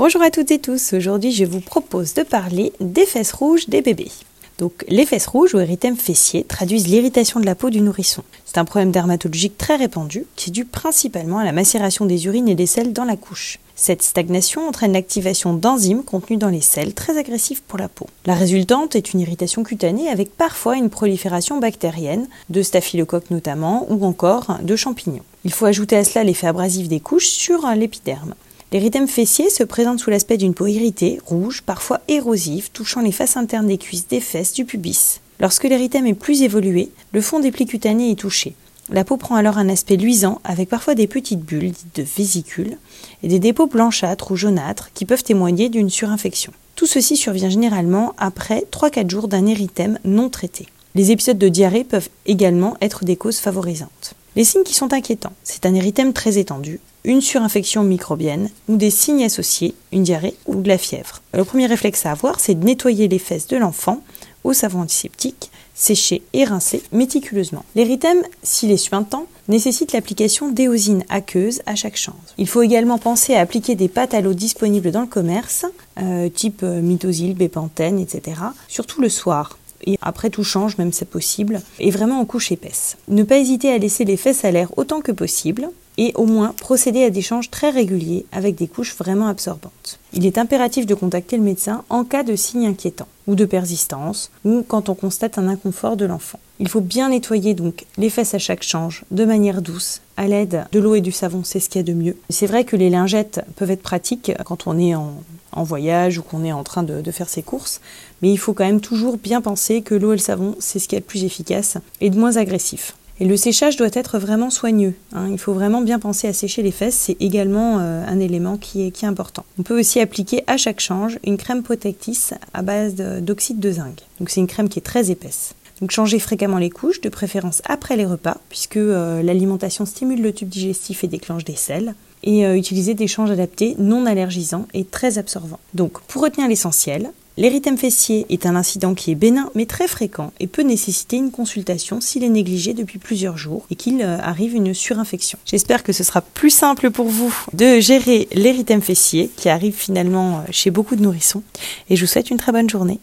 Bonjour à toutes et tous, aujourd'hui je vous propose de parler des fesses rouges des bébés. Donc les fesses rouges ou érythèmes fessiers traduisent l'irritation de la peau du nourrisson. C'est un problème dermatologique très répandu qui est dû principalement à la macération des urines et des selles dans la couche. Cette stagnation entraîne l'activation d'enzymes contenues dans les selles très agressifs pour la peau. La résultante est une irritation cutanée avec parfois une prolifération bactérienne, de staphylocoques notamment, ou encore de champignons. Il faut ajouter à cela l'effet abrasif des couches sur l'épiderme. L'érythème fessier se présente sous l'aspect d'une peau irritée, rouge, parfois érosive, touchant les faces internes des cuisses, des fesses, du pubis. Lorsque l'érythème est plus évolué, le fond des plis cutanés est touché. La peau prend alors un aspect luisant avec parfois des petites bulles dites de vésicules et des dépôts blanchâtres ou jaunâtres qui peuvent témoigner d'une surinfection. Tout ceci survient généralement après 3-4 jours d'un érythème non traité. Les épisodes de diarrhée peuvent également être des causes favorisantes. Les signes qui sont inquiétants, c'est un érythème très étendu, une surinfection microbienne ou des signes associés, une diarrhée ou de la fièvre. Le premier réflexe à avoir, c'est de nettoyer les fesses de l'enfant au savon antiseptique, sécher et rincer méticuleusement. L'érythème, s'il est suintant, nécessite l'application d'éosine aqueuse à chaque change. Il faut également penser à appliquer des pâtes à l'eau disponibles dans le commerce, euh, type euh, mitosil, bépantène, etc., surtout le soir. Et après tout change, même c'est possible, et vraiment en couche épaisse. Ne pas hésiter à laisser les fesses à l'air autant que possible, et au moins procéder à des changes très réguliers avec des couches vraiment absorbantes. Il est impératif de contacter le médecin en cas de signes inquiétants ou de persistance ou quand on constate un inconfort de l'enfant. Il faut bien nettoyer donc les fesses à chaque change de manière douce à l'aide de l'eau et du savon, c'est ce qu'il y a de mieux. C'est vrai que les lingettes peuvent être pratiques quand on est en, voyage ou qu'on est en train de, faire ses courses, mais il faut quand même toujours bien penser que l'eau et le savon, c'est ce qui est le plus efficace et de moins agressif. Et le séchage doit être vraiment soigneux. Hein. Il faut vraiment bien penser à sécher les fesses, c'est également euh, un élément qui est, important. On peut aussi appliquer à chaque change une crème protectrice à base d'oxyde de, zinc. Donc c'est une crème qui est très épaisse. Donc changer fréquemment les couches, de préférence après les repas, puisque euh, l'alimentation stimule le tube digestif et déclenche des selles. Et euh, utiliser des changes adaptés non allergisants et très absorbants. Donc pour retenir l'essentiel, L'érythème fessier est un incident qui est bénin mais très fréquent et peut nécessiter une consultation s'il est négligé depuis plusieurs jours et qu'il euh, arrive une surinfection. J'espère que ce sera plus simple pour vous de gérer l'érythème fessier qui arrive finalement euh, chez beaucoup de nourrissons et je vous souhaite une très bonne journée.